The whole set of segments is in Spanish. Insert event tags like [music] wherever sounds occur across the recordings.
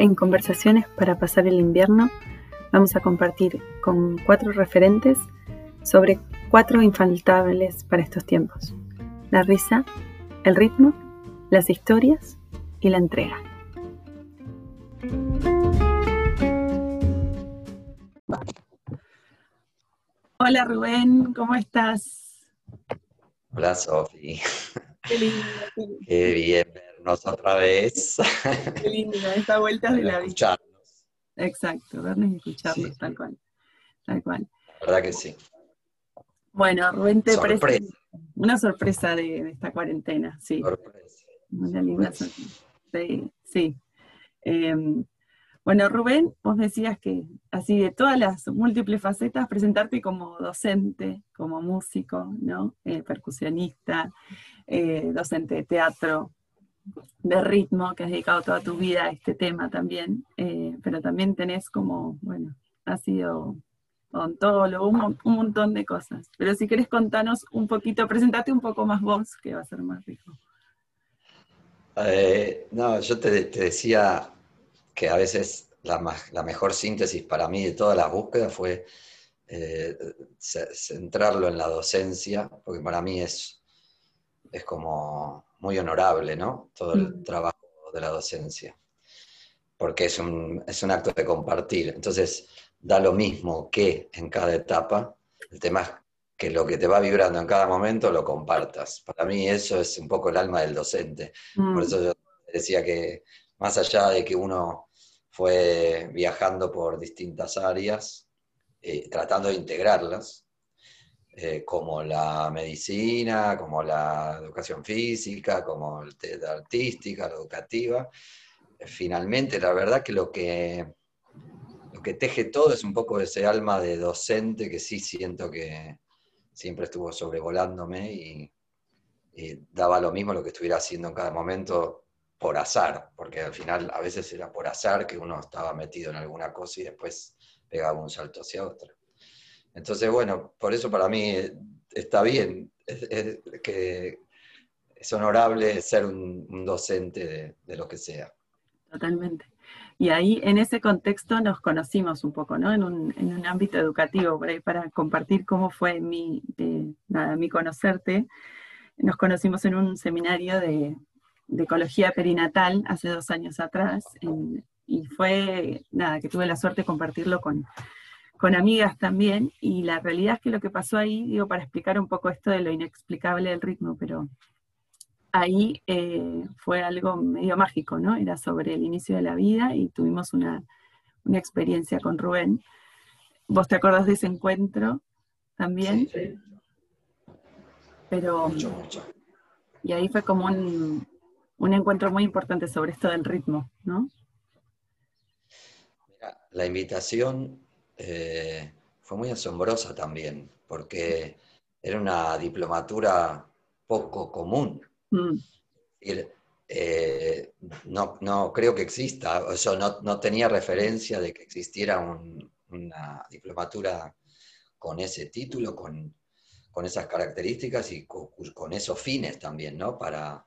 En conversaciones para pasar el invierno vamos a compartir con cuatro referentes sobre cuatro infaltables para estos tiempos. La risa, el ritmo, las historias y la entrega. Hola Rubén, ¿cómo estás? Hola Sofi. Qué lindo. Qué bien vernos otra vez. Qué lindo, esta vuelta de la vida. Exacto, vernos y escucharnos, tal cual. Tal cual. La verdad que sí. Bueno, Rubén te presenta una sorpresa de, esta cuarentena, sí. Sorpresa. Una linda sorpresa. Sí, sí. Em, bueno, Rubén, vos decías que así de todas las múltiples facetas, presentarte como docente, como músico, ¿no? Eh, percusionista, eh, docente de teatro, de ritmo, que has dedicado toda tu vida a este tema también, eh, pero también tenés como, bueno, has sido odontólogo, un, un, montón de cosas. Pero si querés contarnos un poquito, presentate un poco más vos, que va a ser más rico. no, yo te, te decía que a veces la, mejor síntesis para mí de todas las búsquedas fue eh, centrarlo en la docencia, porque para mí es, es como muy honorable, ¿no? Todo el mm. trabajo de la docencia, porque es un, es un acto de compartir. Entonces, da lo mismo que en cada etapa, el tema es que lo que te va vibrando en cada momento lo compartas. Para mí eso es un poco el alma del docente. Por mm. eso yo decía que más allá de que uno fue viajando por distintas áreas, eh, tratando de integrarlas, eh, como la medicina, como la educación física, como la artística, la educativa. finalmente, la verdad que lo que lo que teje todo es un poco ese alma de docente que sí siento que siempre estuvo sobrevolándome y, y, daba lo mismo lo que estuviera haciendo en cada momento, por azar, porque al final a veces era por azar que uno estaba metido en alguna cosa y después pegaba un salto hacia otra. Entonces, bueno, por eso para mí está bien, que es honorable ser un, docente de, lo que sea. Totalmente. Y ahí, en ese contexto, nos conocimos un poco, ¿no? En un, ámbito educativo, por ahí para compartir cómo fue mi, nada, mi conocerte. Nos conocimos en un seminario de ecología perinatal hace dos años atrás y fue, nada, que tuve la suerte de compartirlo con, con amigas también y la realidad es que lo que pasó ahí, digo, para explicar un poco esto de lo inexplicable del ritmo, pero ahí eh, fue algo medio mágico, ¿no? Era sobre el inicio de la vida y tuvimos una, una experiencia con Rubén. ¿Vos te acordás de ese encuentro también? Sí, Pero... Mucho, mucho. Y ahí fue como un, un encuentro muy importante sobre esto del ritmo, ¿no? la invitación eh, fue muy asombrosa también, porque era una diplomatura poco común. Mm. Eh, no, creo que exista, o no, tenía referencia de que existiera una diplomatura con ese título, con, esas características y con, con, esos fines también, ¿no? Para,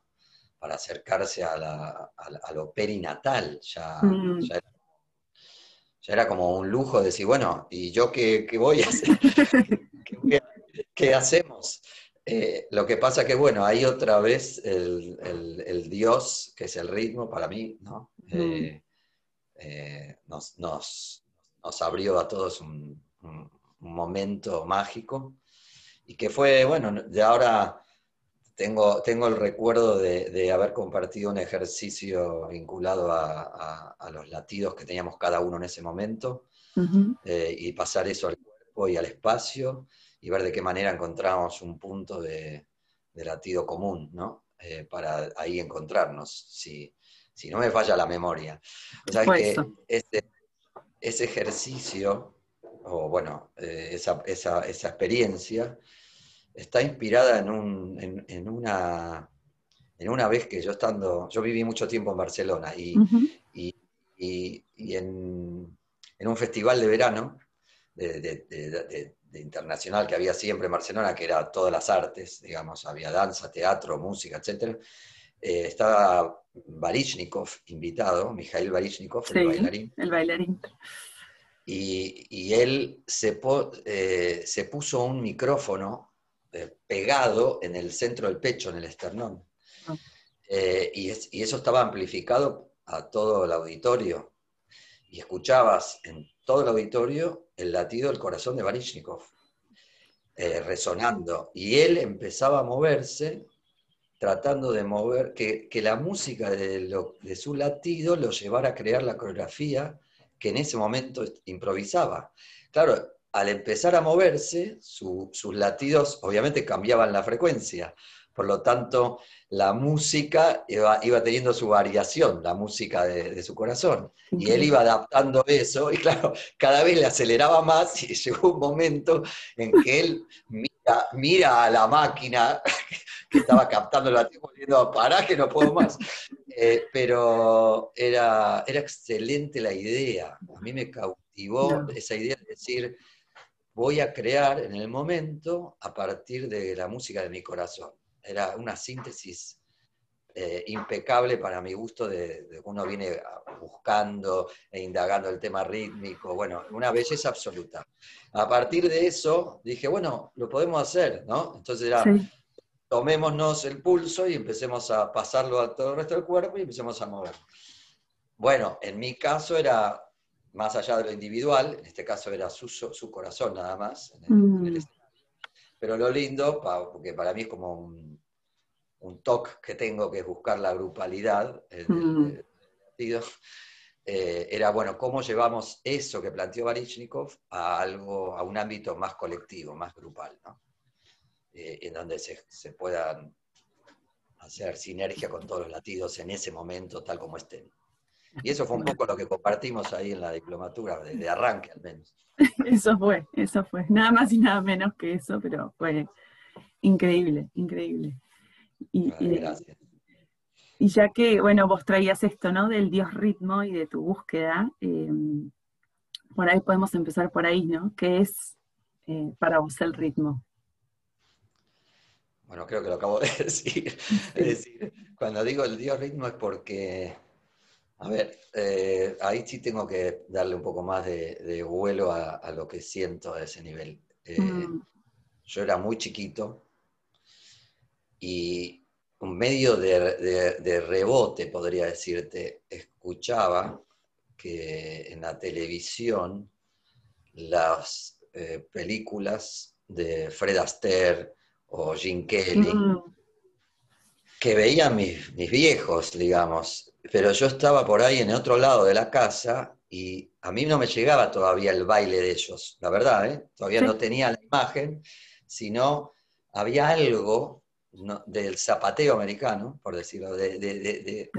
para acercarse a, lo perinatal. Mm. Ya, era, como un lujo decir, bueno, ¿y yo qué, voy a hacer? [laughs] ¿Qué, hacemos? Eh, lo que pasa que, bueno, hay otra vez el, Dios, que es el ritmo para mí, ¿no? Eh, eh, nos, abrió a todos un, un, momento mágico y que fue, bueno, de ahora tengo, tengo el recuerdo de, haber compartido un ejercicio vinculado a, los latidos que teníamos cada uno en ese momento eh, y pasar eso al cuerpo y al espacio y ver de qué manera encontramos un punto de, latido común, ¿no? Eh, para ahí encontrarnos, si, si, no me falla la memoria. O sea que ese, ese, ejercicio, o bueno, eh, esa, esa, esa experiencia, está inspirada en, un, en, una, en una vez que yo estando, yo viví mucho tiempo en Barcelona y, y, en, un festival de verano de, internacional que había siempre en Barcelona, que era todas las artes, digamos, había danza, teatro, música, etc. Eh, estaba Barichnikov invitado, Mikhail Barichnikov, el bailarín. El bailarín. Y, él se, eh, se, puso un micrófono pegado en el centro del pecho, en el esternón. Ah. Eh, y, y, eso estaba amplificado a todo el auditorio. Y escuchabas en todo el auditorio el latido del corazón de Barichnikov, resonando. Y él empezaba a moverse tratando de mover, que, la música de, de, su latido lo llevara a crear la coreografía que en ese momento improvisaba. Claro, al empezar a moverse, sus latidos obviamente cambiaban la frecuencia, por lo tanto la música iba, teniendo su variación, la música de, su corazón, y él iba adaptando eso, y claro, cada vez le aceleraba más y [laughs] llegó un momento en que él mira, mira a la máquina [laughs] que estaba captando el latido diciendo, pará que no puedo más. [laughs] Eh, pero era, era excelente la idea. A mí me cautivó esa idea de decir, voy a crear en el momento a partir de la música de mi corazón. Era una síntesis eh, impecable para mi gusto de, de, uno viene buscando e indagando el tema rítmico, bueno, una belleza absoluta. A partir de eso dije, bueno, lo podemos hacer, ¿no? Entonces era, tomémonos el pulso y empecemos a pasarlo a todo el resto del cuerpo y empecemos a mover. Bueno, en mi caso era más allá de lo individual, en este caso era su, su corazón nada más, mm. pero lo lindo, porque para mí es como un, un toque que tengo, que es buscar la grupalidad, mm. eh, era, bueno, cómo llevamos eso que planteó Barichnikov a algo, a un ámbito más colectivo, más grupal, ¿no? Eh, en donde se, se, puedan hacer sinergia con todos los latidos en ese momento, tal como estén. Y eso fue un poco lo que compartimos ahí en la diplomatura, de, arranque al menos. [laughs] Eso fue, eso fue. Nada más y nada menos que eso, pero fue increíble, increíble. Y, gracias. Y ya que, bueno, vos traías esto, ¿no? Del Dios ritmo y de tu búsqueda, eh, por ahí podemos empezar por ahí, ¿no? ¿Qué es eh, para vos el ritmo? Bueno, creo que lo acabo de [laughs] decir. Es decir, cuando digo el Dios ritmo es porque, a ver, eh, ahí sí tengo que darle un poco más de, vuelo a, lo que siento a ese nivel. Eh, mm. Yo era muy chiquito y un medio de, rebote, podría decirte, escuchaba que en la televisión las eh, películas de Fred Astaire, o Jim Kelly, mm. Que veían mis, mis, viejos, digamos, pero yo estaba por ahí en el otro lado de la casa y a mí no me llegaba todavía el baile de ellos, la verdad, ¿eh? todavía no tenía la imagen, sino había algo del zapateo americano, por decirlo, de,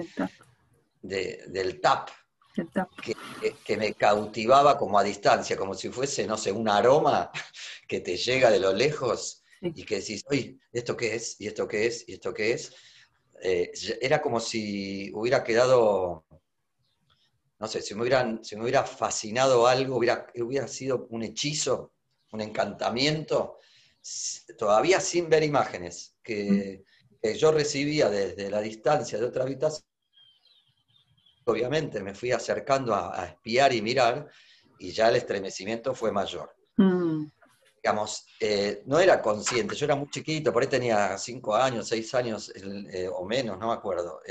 del tap, que, que, me cautivaba como a distancia, como si fuese, no sé, un aroma [laughs] que te llega de lo lejos y que decís, oye, ¿esto qué es? ¿Y esto qué es? ¿Y esto qué es? Eh, era como si hubiera quedado, no sé, si me, hubieran, si me hubiera fascinado algo, hubiera, hubiera sido un hechizo, un encantamiento, todavía sin ver imágenes, que, yo recibía desde la distancia de otra habitación. Obviamente me fui acercando a, espiar y mirar y ya el estremecimiento fue mayor. Mm digamos, eh, no era consciente, yo era muy chiquito, por ahí tenía cinco años, seis años eh, o menos, no me acuerdo,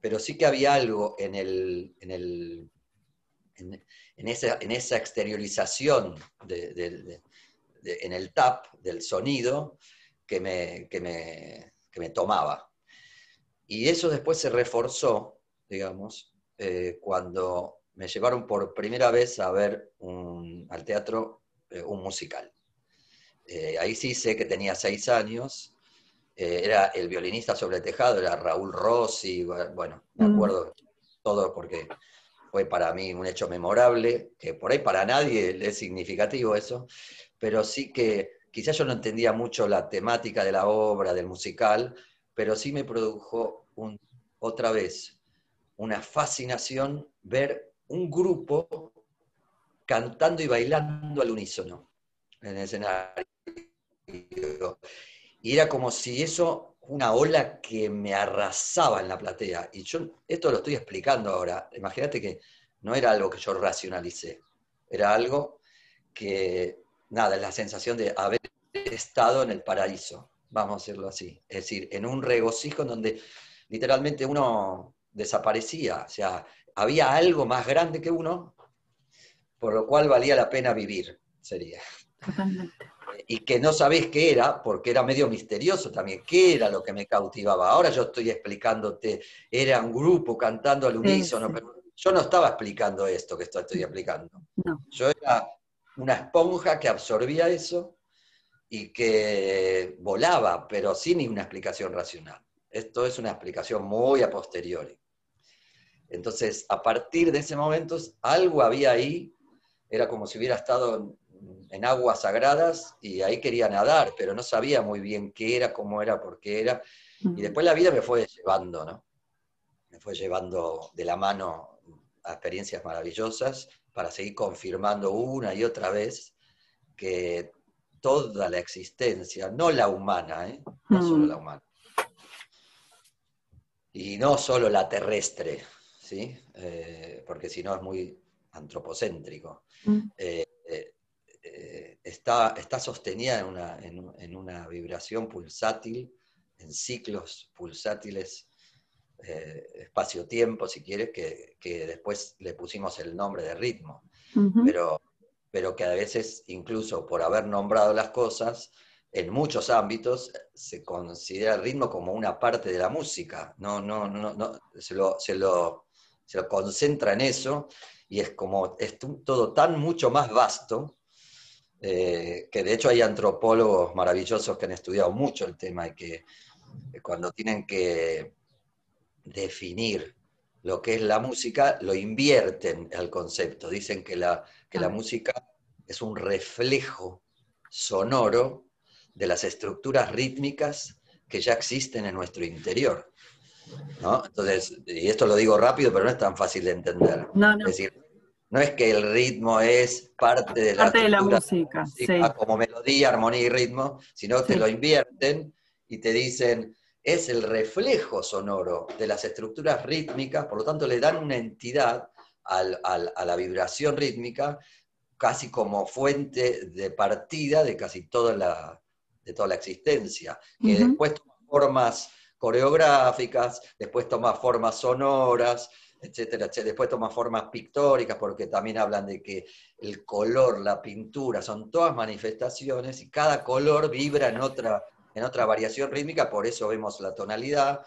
pero sí que había algo en, el, en, el, en, esa, en esa, exteriorización en el tap del sonido que me, que me, que me, tomaba. Y eso después se reforzó, digamos, eh, cuando me llevaron por primera vez a ver al teatro eh, un musical. Eh, ahí sí sé que tenía seis años, eh, era el violinista sobre el tejado, era Raúl Rossi, bueno, me mm. acuerdo todo porque fue para mí un hecho memorable, que por ahí para nadie es significativo eso, pero sí que quizás yo no entendía mucho la temática de la obra, del musical, pero sí me produjo otra vez una fascinación ver un grupo cantando y bailando al unísono en el escenario. Y era como si eso una ola que me arrasaba en la platea. Y yo esto lo estoy explicando ahora. Imagínate que no era algo que yo racionalicé, era algo que, nada, es la sensación de haber estado en el paraíso, vamos a decirlo así. Es decir, en un regocijo en donde literalmente uno desaparecía, o sea, había algo más grande que uno, por lo cual valía la pena vivir, sería. Totalmente y que no sabés qué era, porque era medio misterioso también, qué era lo que me cautivaba. Ahora yo estoy explicándote, era un grupo cantando al unísono, pero yo no estaba explicando esto que estoy, explicando. Yo era una esponja que absorbía eso y que volaba, pero sin una explicación racional. Esto es una explicación muy a posteriori. Entonces, a partir de ese momento, algo había ahí, era como si hubiera estado en aguas sagradas y ahí quería nadar, pero no sabía muy bien qué era, cómo era, por qué era. Y después la vida me fue llevando, ¿no? Me fue llevando de la mano a experiencias maravillosas para seguir confirmando una y otra vez que toda la existencia, no la humana, ¿eh? no solo la humana, y no solo la terrestre, ¿sí? Eh, porque si no es muy antropocéntrico. Eh, está, está sostenida en una, en, una, vibración pulsátil, en ciclos pulsátiles, eh, espacio-tiempo, si quieres, que, que, después le pusimos el nombre de ritmo, pero, pero que a veces, incluso por haber nombrado las cosas, en muchos ámbitos se considera el ritmo como una parte de la música, no, no, no, no se, lo, se, lo, se lo concentra en eso y es como es todo tan mucho más vasto eh, que de hecho hay antropólogos maravillosos que han estudiado mucho el tema y que cuando tienen que definir lo que es la música, lo invierten al concepto. Dicen que la, que la ah. música es un reflejo sonoro de las estructuras rítmicas que ya existen en nuestro interior. Entonces, y esto lo digo rápido, pero no es tan fácil de entender. Es decir, no es que el ritmo es parte de la, parte de la música, como melodía, armonía y ritmo, sino que te lo invierten y te dicen, es el reflejo sonoro de las estructuras rítmicas, por lo tanto le dan una entidad a la vibración rítmica casi como fuente de partida de casi toda la, de toda la existencia, que después toma formas coreográficas, después toma formas sonoras, etcétera, etcétera. Después toma formas pictóricas porque también hablan de que el color, la pintura, son todas manifestaciones y cada color vibra en otra, en otra variación rítmica, por eso vemos la tonalidad,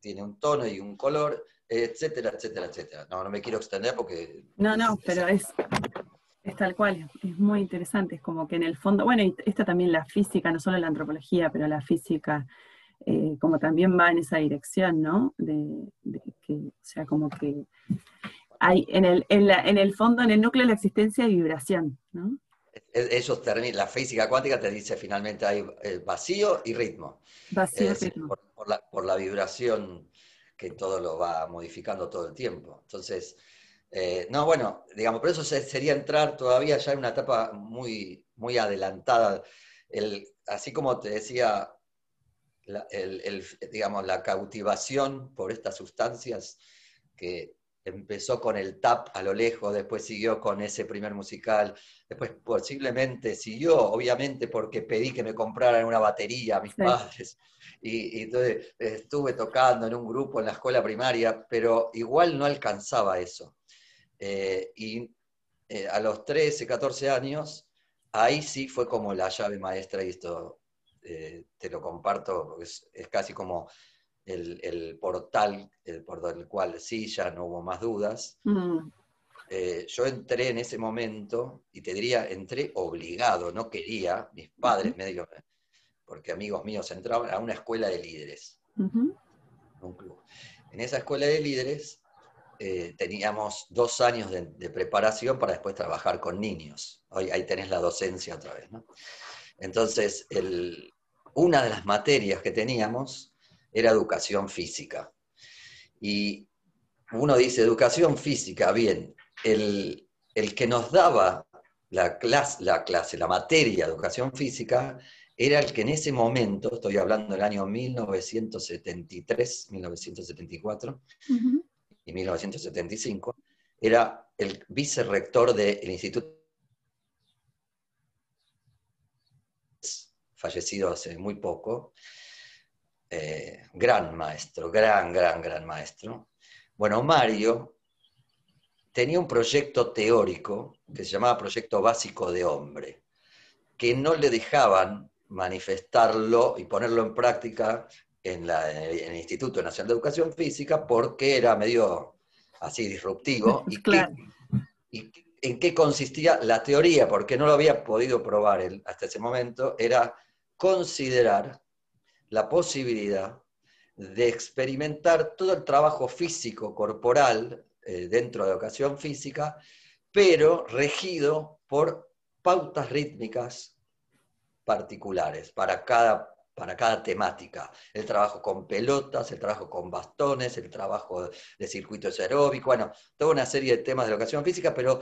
tiene un tono y un color, etcétera, etcétera, etcétera. No, no me quiero extender porque... No, no, pero es, es tal cual, es muy interesante, es como que en el fondo, bueno, y esta también la física, no solo la antropología, pero la física eh, como también va en esa dirección, ¿no? De, que, o sea, como que hay en el, en, la, en el fondo, en el núcleo de la existencia hay vibración, ¿no? Eso la física cuántica te dice finalmente hay eh, vacío y ritmo. Vacío y ritmo. Por, la, por, la, vibración que todo lo va modificando todo el tiempo. Entonces, eh, no, bueno, digamos, por eso sería entrar todavía ya en una etapa muy, muy adelantada. El, así como te decía, la, el, digamos, la cautivación por estas sustancias que empezó con el tap a lo lejos, después siguió con ese primer musical, después posiblemente siguió, obviamente porque pedí que me compraran una batería a mis padres, y, entonces estuve tocando en un grupo en la escuela primaria, pero igual no alcanzaba eso. Eh, y eh, a los 13, 14 años, ahí sí fue como la llave maestra y esto eh, te lo comparto, porque es, casi como el, portal por el cual sí, ya no hubo más dudas. Mm. Eh, yo entré en ese momento, y te diría, entré obligado, no quería, mis padres me dijeron, porque amigos míos entraban a una escuela de líderes, un club. En esa escuela de líderes eh, teníamos dos años de, preparación para después trabajar con niños. Hoy ahí tenés la docencia otra vez, ¿no? Entonces, el, una de las materias que teníamos era educación física. Y uno dice, educación física, bien, el, que nos daba la clase, la clase, la materia de educación física, era el que en ese momento, estoy hablando del año 1973, 1974 y 1975, era el vicerrector del Instituto fallecido hace muy poco, eh, gran maestro, gran, gran, gran maestro. Bueno, Mario tenía un proyecto teórico que se llamaba Proyecto Básico de Hombre, que no le dejaban manifestarlo y ponerlo en práctica en, el Instituto Nacional de Educación Física porque era medio así disruptivo. [laughs] ¿Y, y en qué consistía la teoría? Porque no lo había podido probar él hasta ese momento, era considerar la posibilidad de experimentar todo el trabajo físico, corporal, eh, dentro de educación física, pero regido por pautas rítmicas particulares para cada, para cada temática. El trabajo con pelotas, el trabajo con bastones, el trabajo de circuitos aeróbicos, bueno, toda una serie de temas de educación física, pero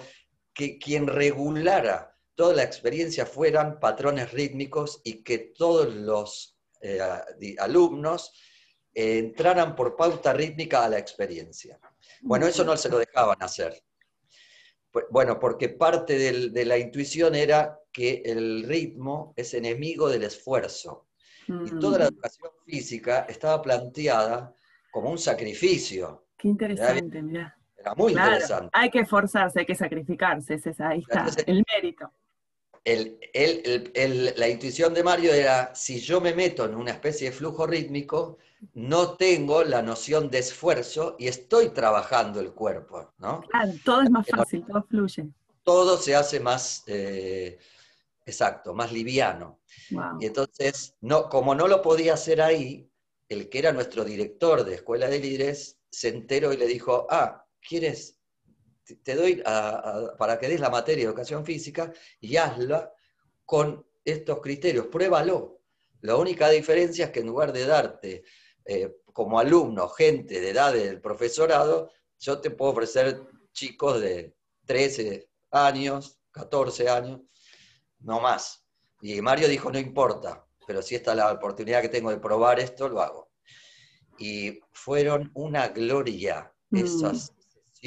que quien regulara toda la experiencia fueran patrones rítmicos y que todos los eh, alumnos eh, entraran por pauta rítmica a la experiencia. Bueno, eso no se lo dejaban hacer. Bueno, porque parte de la intuición era que el ritmo es enemigo del esfuerzo. Y toda la mm. educación física estaba planteada como un sacrificio. Qué interesante, mira. Era muy interesante. Hay que esforzarse, hay que sacrificarse, ahí está, el mérito la intuición de Mario era, si yo me meto en una especie de flujo rítmico, no tengo la noción de esfuerzo y estoy trabajando el cuerpo, ¿no? Claro, todo es más fácil, todo fluye. Todo se hace más, eh, exacto, más liviano. Y entonces, no, como no lo podía hacer ahí, el que era nuestro director de Escuela de Líderes se enteró y le dijo, ah, ¿quieres te doy para que des la materia de educación física y hazla con estos criterios, pruébalo. La única diferencia es que en lugar de darte eh, como alumno gente de edad del profesorado, yo te puedo ofrecer chicos de 13 años, 14 años, no más. Y Mario dijo, no importa, pero si esta es la oportunidad que tengo de probar esto, lo hago. Y fueron una gloria mm.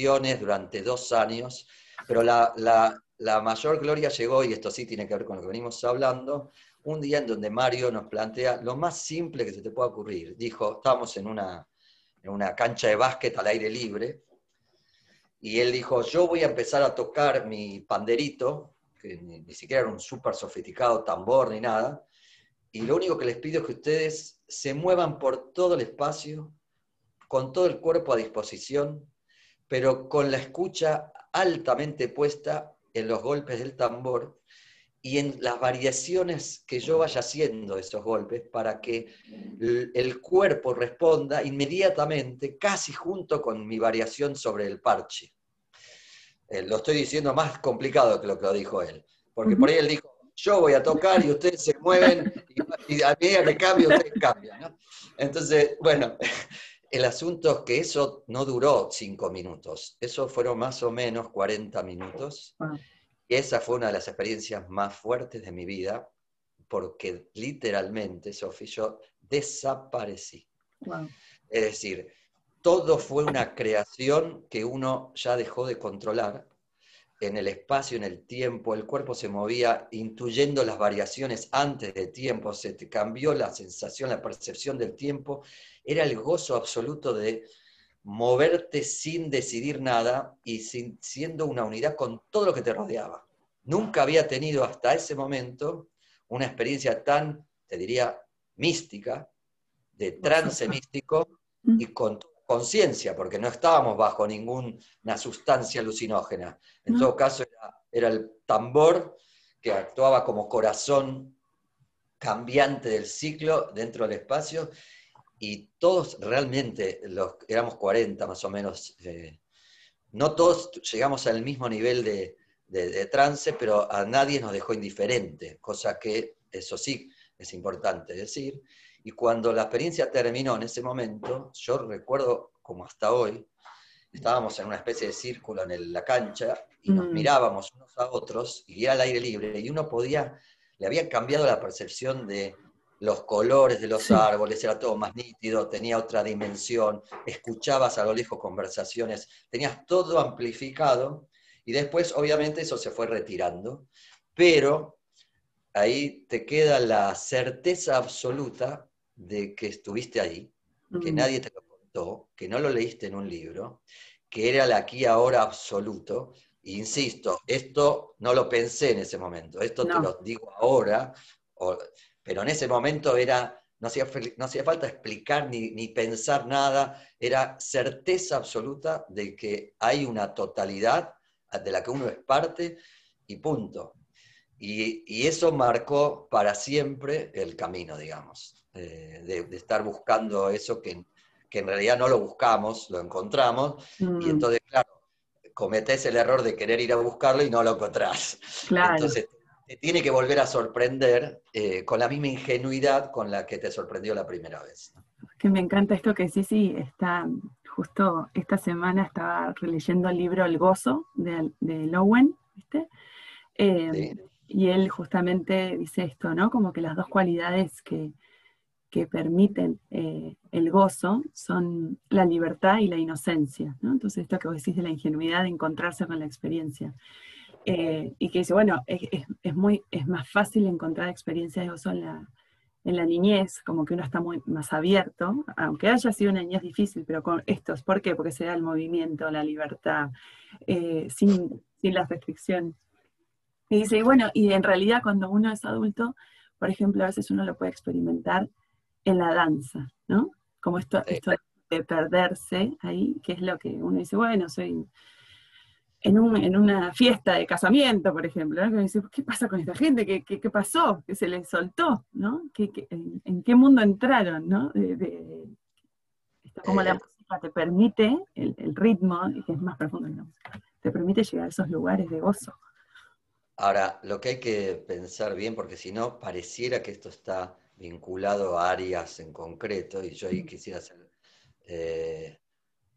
Durante dos años, pero la, mayor gloria llegó, y esto sí tiene que ver con lo que venimos hablando, un día en donde Mario nos plantea lo más simple que se te pueda ocurrir. Dijo, estábamos en una, cancha de básquet al aire libre, y él dijo, yo voy a empezar a tocar mi panderito, que ni, ni siquiera era un súper sofisticado tambor ni nada, y lo único que les pido es que ustedes se muevan por todo el espacio, con todo el cuerpo a disposición, pero con la escucha altamente puesta en los golpes del tambor y en las variaciones que yo vaya haciendo esos golpes para que el cuerpo responda inmediatamente, casi junto con mi variación sobre el parche. Eh, lo estoy diciendo más complicado que lo que lo dijo él, porque por ahí él dijo, yo voy a tocar y ustedes se mueven y, a medida que cambio, ustedes cambian. Entonces, bueno, el asunto es que eso no duró cinco minutos, eso fueron más o menos 40 minutos. Y esa fue una de las experiencias más fuertes de mi vida, porque literalmente, Sofía, yo desaparecí. Es decir, todo fue una creación que uno ya dejó de controlar en el espacio, en el tiempo, el cuerpo se movía intuyendo las variaciones antes del tiempo, se te cambió la sensación, la percepción del tiempo, era el gozo absoluto de moverte sin decidir nada y siendo una unidad con todo lo que te rodeaba. Nunca había tenido hasta ese momento una experiencia tan, te diría, mística, de trance [laughs] místico y con conciencia, porque no estábamos bajo ninguna sustancia alucinógena. En todo caso, era, el tambor que actuaba como corazón cambiante del ciclo dentro del espacio y todos realmente, los, éramos 40 más o menos, eh, no todos llegamos al mismo nivel de, de, trance, pero a nadie nos dejó indiferente, cosa que eso sí es importante decir. Y cuando la experiencia terminó en ese momento, yo recuerdo como hasta hoy, estábamos en una especie de círculo en la cancha y nos mm. mirábamos unos a otros y era al aire libre y uno podía le había cambiado la percepción de los colores de los árboles, era todo más nítido, tenía otra dimensión, escuchabas a lo lejos conversaciones, tenías todo amplificado y después obviamente eso se fue retirando, pero ahí te queda la certeza absoluta de que estuviste ahí, que mm. nadie te lo contó, que no lo leíste en un libro, que era el aquí ahora absoluto. insisto, esto no lo pensé en ese momento, esto te lo digo ahora, pero en ese momento era, no hacía, no hacía falta explicar ni, ni, pensar nada, era certeza absoluta de que hay una totalidad de la que uno es parte y punto. Y, y eso marcó para siempre el camino, digamos, eh, de, estar buscando eso que, que, en realidad no lo buscamos, lo encontramos, y mm. entonces, claro, cometés el error de querer ir a buscarlo y no lo encontrás. Claro. Entonces, te tiene que volver a sorprender eh, con la misma ingenuidad con la que te sorprendió la primera vez. Que me encanta esto que sí, sí, está justo esta semana estaba releyendo el libro El Gozo de, de Lowen, ¿viste? Eh, y él justamente dice esto, ¿no? Como que las dos cualidades que, que permiten eh, el gozo son la libertad y la inocencia, ¿no? Entonces esto que vos decís de la ingenuidad de encontrarse con la experiencia. Eh, y que dice, bueno, es, muy, es más fácil encontrar experiencias de gozo en la, en la niñez, como que uno está muy más abierto, aunque haya sido una niñez difícil, pero con estos, ¿por qué? Porque se da el movimiento, la libertad, eh, sin, sin las restricciones. Y dice, bueno, y en realidad cuando uno es adulto, por ejemplo, a veces uno lo puede experimentar en la danza, ¿no? Como esto, esto de perderse ahí, que es lo que uno dice, bueno, soy en, una fiesta de casamiento, por ejemplo, ¿no? que me dice, ¿qué pasa con esta gente? ¿Qué, qué, pasó? ¿Qué se les soltó? ¿no? en, qué mundo entraron? ¿no? De, como la eh. música te permite, el, ritmo, que es más profundo que la música, te permite llegar a esos lugares de gozo. Ahora, lo que hay que pensar bien, porque si no, pareciera que esto está vinculado a áreas en concreto, y yo ahí quisiera ser eh,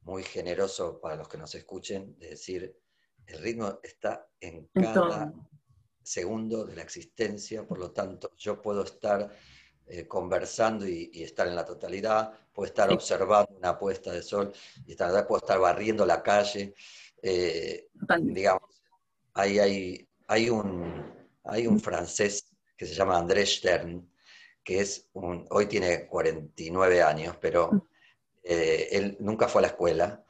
muy generoso para los que nos escuchen, de decir, el ritmo está en cada segundo de la existencia, por lo tanto, yo puedo estar eh, conversando y, estar en la totalidad, puedo estar observando una puesta de sol y estar, puedo estar barriendo la calle. Eh, digamos, hay, hay, hay, un, hay un francés que se llama André Stern, que es un, hoy tiene 49 años, pero mm. eh, él nunca fue a la escuela.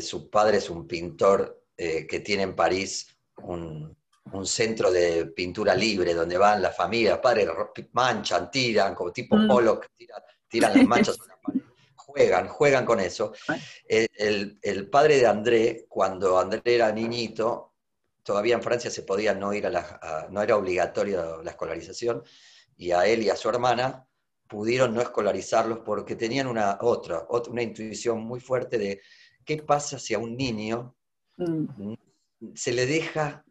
su padre es un pintor eh, que tiene en París un, centro de pintura libre donde van las familias, padres manchan, tiran, como tipo mm. polo, tiran, las manchas [laughs] Juegan, juegan con eso. El, padre de André, cuando André era niñito, todavía en Francia se podía no ir a la, no era obligatoria la escolarización, y a él y a su hermana pudieron no escolarizarlos porque tenían una otra, otra una intuición muy fuerte de qué pasa si a un niño Mm. se le deja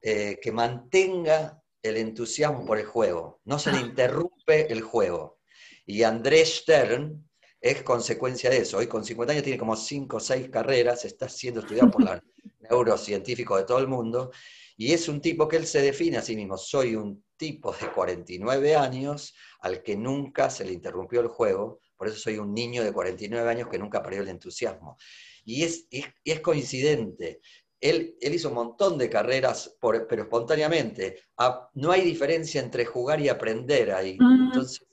eh, que mantenga el entusiasmo por el juego, no se le ah. interrumpe el juego. Y Andrés Stern es consecuencia de eso. Hoy con 50 años tiene como 5 o 6 carreras, está siendo estudiado por los [laughs] neurocientíficos de todo el mundo, y es un tipo que él se define a sí mismo, soy un tipo de 49 años al que nunca se le interrumpió el juego, por eso soy un niño de 49 años que nunca perdió el entusiasmo. Y es, es, coincidente. Él, él, hizo un montón de carreras, pero espontáneamente. Ah, no hay diferencia entre jugar y aprender ahí. Entonces,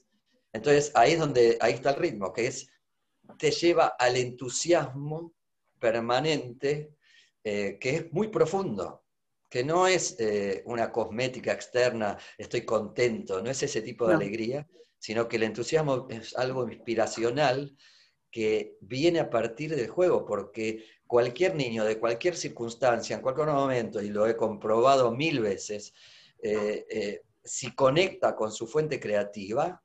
entonces, ahí es donde, ahí está el ritmo, que es, te lleva al entusiasmo permanente, eh, que es muy profundo, que no es eh, una cosmética externa, estoy contento, no es ese tipo de alegría, sino que el entusiasmo es algo inspiracional que viene a partir del juego, porque cualquier niño de cualquier circunstancia, en cualquier momento, y lo he comprobado mil veces, eh, eh, si conecta con su fuente creativa,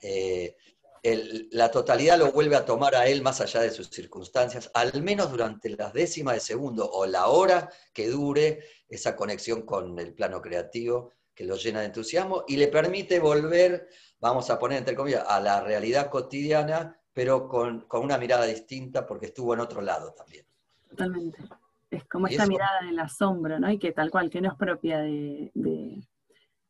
eh, la totalidad lo vuelve a tomar a él más allá de sus circunstancias, al menos durante las décimas de segundo o la hora que dure esa conexión con el plano creativo que lo llena de entusiasmo y le permite volver, vamos a poner entre comillas, a la realidad cotidiana pero con, una mirada distinta porque estuvo en otro lado también. Totalmente. Es como esta mirada en la sombra, ¿no? Y que tal cual, que no es propia de, de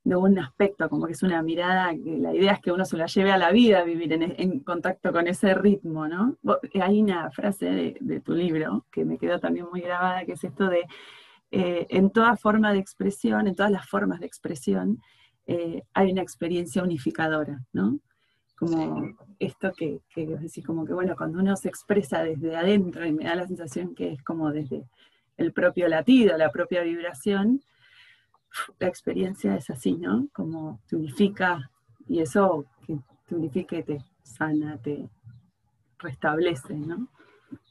un aspecto, como que es una mirada, la idea es que uno se la lleve a la vida, vivir en, contacto con ese ritmo, ¿no? Hay una frase de, tu libro que me quedó también muy grabada, que es esto de, eh, en toda forma de expresión, en todas las formas de expresión, eh, hay una experiencia unificadora, ¿no? Como esto que, que decir, como que bueno, cuando uno se expresa desde adentro y me da la sensación que es como desde el propio latido, la propia vibración, la experiencia es así, ¿no? Como te unifica y eso que te unifique te sana, te restablece, ¿no?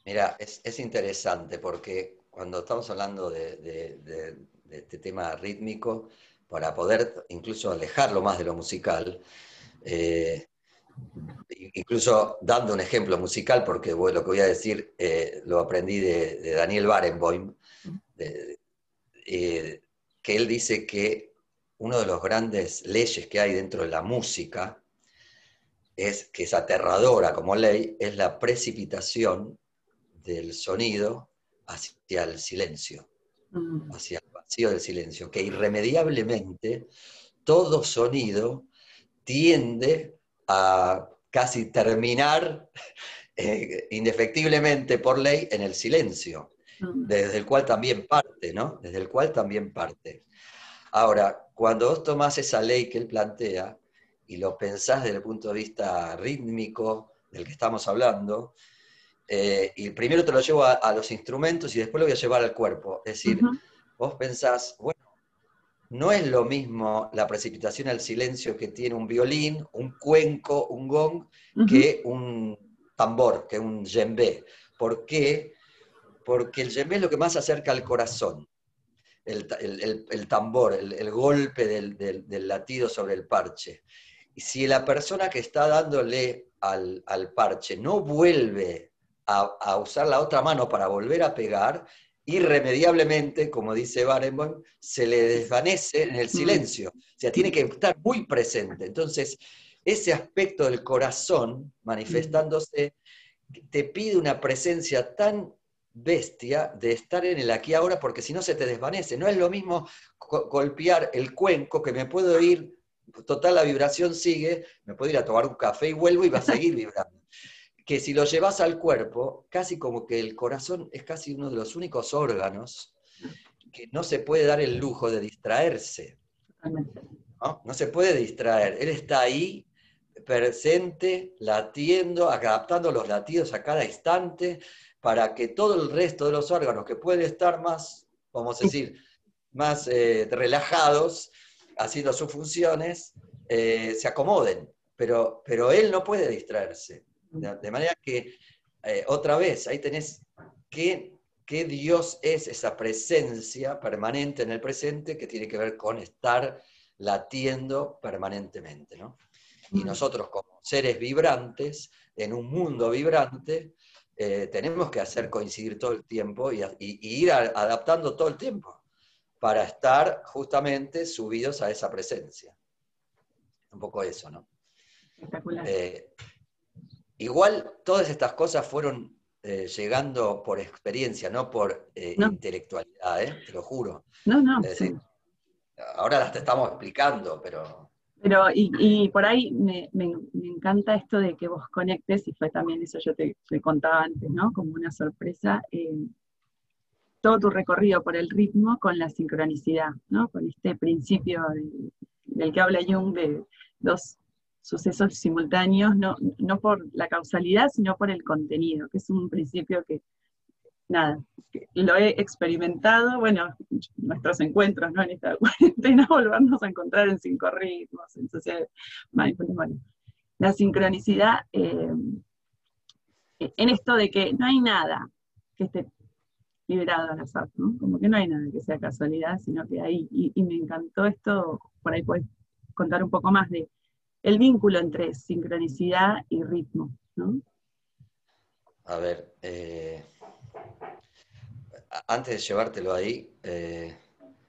Mira, es, interesante porque cuando estamos hablando de, este tema rítmico, para poder incluso alejarlo más de lo musical, eh, incluso dando un ejemplo musical, porque lo que voy a decir eh, lo aprendí de, Daniel Barenboim, eh, que él dice que una de las grandes leyes que hay dentro de la música es que es aterradora como ley, es la precipitación del sonido hacia el silencio, mm. hacia el vacío del silencio, que irremediablemente todo sonido tiende a casi terminar [laughs] eh, indefectiblemente por ley en el silencio. Desde el cual también parte, ¿no? Desde el cual también parte. Ahora, cuando vos tomás esa ley que él plantea y lo pensás desde el punto de vista rítmico del que estamos hablando, eh, y primero te lo llevo a, los instrumentos y después lo voy a llevar al cuerpo. Es decir, vos pensás, bueno, no es lo mismo la precipitación al silencio que tiene un violín, un cuenco, un gong, que un tambor, que un djembe. ¿Por qué? Porque el yemé es lo que más acerca al corazón, el, tambor, el, golpe del, latido sobre el parche. Y si la persona que está dándole al, parche no vuelve a, usar la otra mano para volver a pegar, irremediablemente, como dice Barenboim, se le desvanece en el mm. silencio. O sea, tiene que estar muy presente. Entonces, ese aspecto del corazón manifestándose te pide una presencia tan bestia de estar en el aquí ahora porque si no se te desvanece. No es lo mismo golpear el cuenco que me puedo ir, total la vibración sigue, me puedo ir a tomar un café y vuelvo y va a seguir [laughs] vibrando. Que si lo llevas al cuerpo, casi como que el corazón es casi uno de los únicos órganos que no se puede dar el lujo de distraerse. ¿no? no se puede distraer. Él está ahí presente, latiendo, adaptando los latidos a cada instante, para que todo el resto de los órganos que pueden estar más, vamos a decir, más eh, relajados, haciendo sus funciones, eh, se acomoden. Pero, pero él no puede distraerse. De, manera que, eh, otra vez, ahí tenés que, que Dios es esa presencia permanente en el presente que tiene que ver con estar latiendo permanentemente. ¿no? Y nosotros como seres vibrantes, en un mundo vibrante, eh, tenemos que hacer coincidir todo el tiempo y, ir adaptando todo el tiempo para estar justamente subidos a esa presencia. Un poco eso, ¿no? Espectacular. Eh, igual todas estas cosas fueron eh, llegando por experiencia, no por intelectualidad, te lo juro. No, no. ahora las te estamos explicando, pero pero, y, por ahí me, encanta esto de que vos conectes, y fue también eso yo te, contaba antes, ¿no? Como una sorpresa, eh, todo tu recorrido por el ritmo con la sincronicidad, ¿no? Con este principio del que habla Jung de dos sucesos simultáneos, no, no por la causalidad, sino por el contenido, que es un principio que nada, lo he experimentado, bueno, nuestros encuentros, ¿no? En esta [laughs] cuarentena, volvernos a encontrar en cinco ritmos, en sociedad bueno, la sincronicidad eh, en esto de que no hay nada que esté liberado al azar, ¿no? Como que no hay nada que sea casualidad, sino que hay, y, me encantó esto, por ahí puedes contar un poco más de el vínculo entre sincronicidad y ritmo, ¿no? A ver, eh, antes de llevártelo ahí, eh,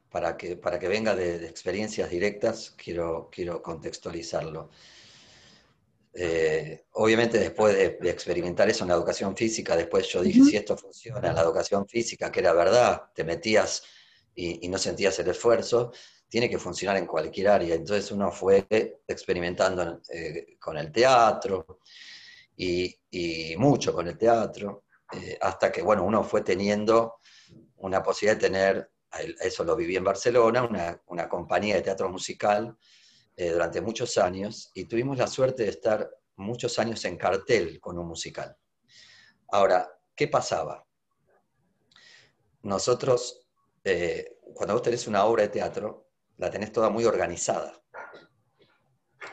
para, que, para que venga de, experiencias directas, quiero, quiero contextualizarlo. Eh, obviamente después de, experimentar eso en la educación física, después yo dije, si esto funciona en la educación física, que era verdad, te metías y, no sentías el esfuerzo, tiene que funcionar en cualquier área. Entonces uno fue experimentando eh, con el teatro y, mucho con el teatro, eh, hasta que, bueno, uno fue teniendo una posibilidad de tener, eso lo viví en Barcelona, una, compañía de teatro musical eh, durante muchos años y tuvimos la suerte de estar muchos años en cartel con un musical. Ahora, ¿qué pasaba? Nosotros, cuando vos tenés una obra de teatro, la tenés toda muy organizada.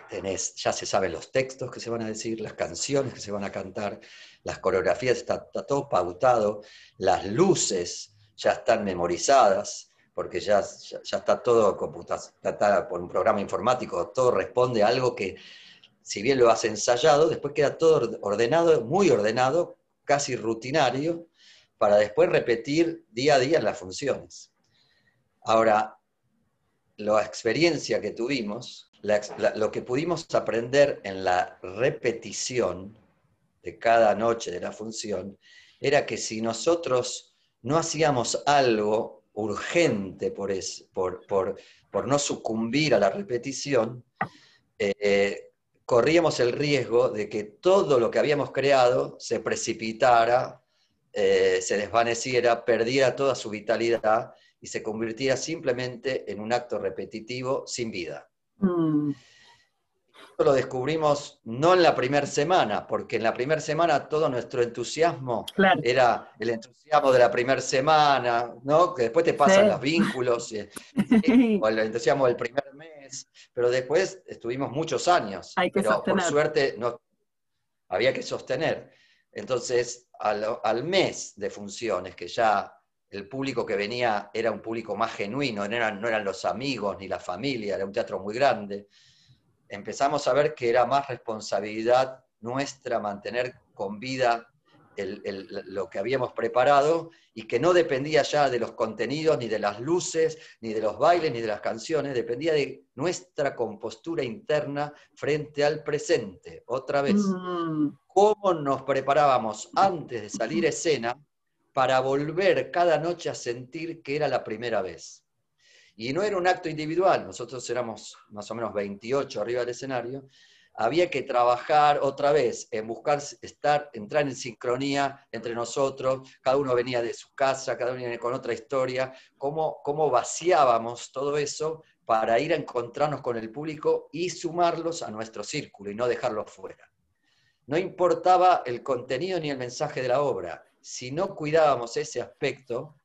Tenés, ya se saben los textos que se van a decir, las canciones que se van a cantar, las coreografías, está, todo pautado, las luces ya están memorizadas, porque ya, ya, está todo computado por un programa informático, todo responde a algo que, si bien lo has ensayado, después queda todo ordenado, muy ordenado, casi rutinario, para después repetir día a día las funciones. Ahora, la experiencia que tuvimos, lo que pudimos aprender en la repetición de cada noche de la función, era que si nosotros no hacíamos algo urgente por, no sucumbir a la repetición, eh, corríamos el riesgo de que todo lo que habíamos creado se precipitara, eh, se desvaneciera, perdiera toda su vitalidad y se convirtiera simplemente en un acto repetitivo sin vida. Mm. Lo descubrimos no en la primera semana, porque en la primera semana todo nuestro entusiasmo era el entusiasmo de la primera semana, ¿no? que después te pasan los vínculos, [laughs] o el entusiasmo del primer mes, pero después estuvimos muchos años, pero por suerte no, había que sostener. Entonces, al, al mes de funciones, que ya el público que venía era un público más genuino, no eran, no eran los amigos ni la familia, era un teatro muy grande. Empezamos a ver que era más responsabilidad nuestra mantener con vida lo que habíamos preparado y que no dependía ya de los contenidos, ni de las luces, ni de los bailes, ni de las canciones, dependía de nuestra compostura interna frente al presente. Otra vez, mm. cómo nos preparábamos antes de salir a escena para volver cada noche a sentir que era la primera vez. Y no era un acto individual, nosotros éramos más o menos 28 arriba del escenario, había que trabajar otra vez en buscar estar, entrar en sincronía entre nosotros, cada uno venía de su casa, cada uno venía con otra historia, cómo, cómo vaciábamos todo eso para ir a encontrarnos con el público y sumarlos a nuestro círculo y no dejarlos fuera. No importaba el contenido ni el mensaje de la obra, si no cuidábamos ese aspecto,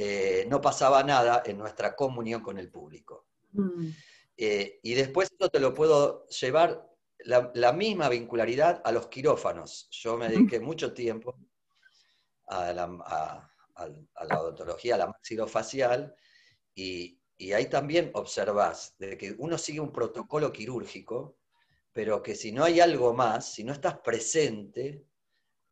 eh, no pasaba nada en nuestra comunión con el público. Mm. Eh, y después esto te lo puedo llevar la, misma vincularidad a los quirófanos. Yo me dediqué [laughs] mucho tiempo a la, odontología, a la maxilofacial, y, y ahí también observás de que uno sigue un protocolo quirúrgico, pero que si no hay algo más, si no estás presente,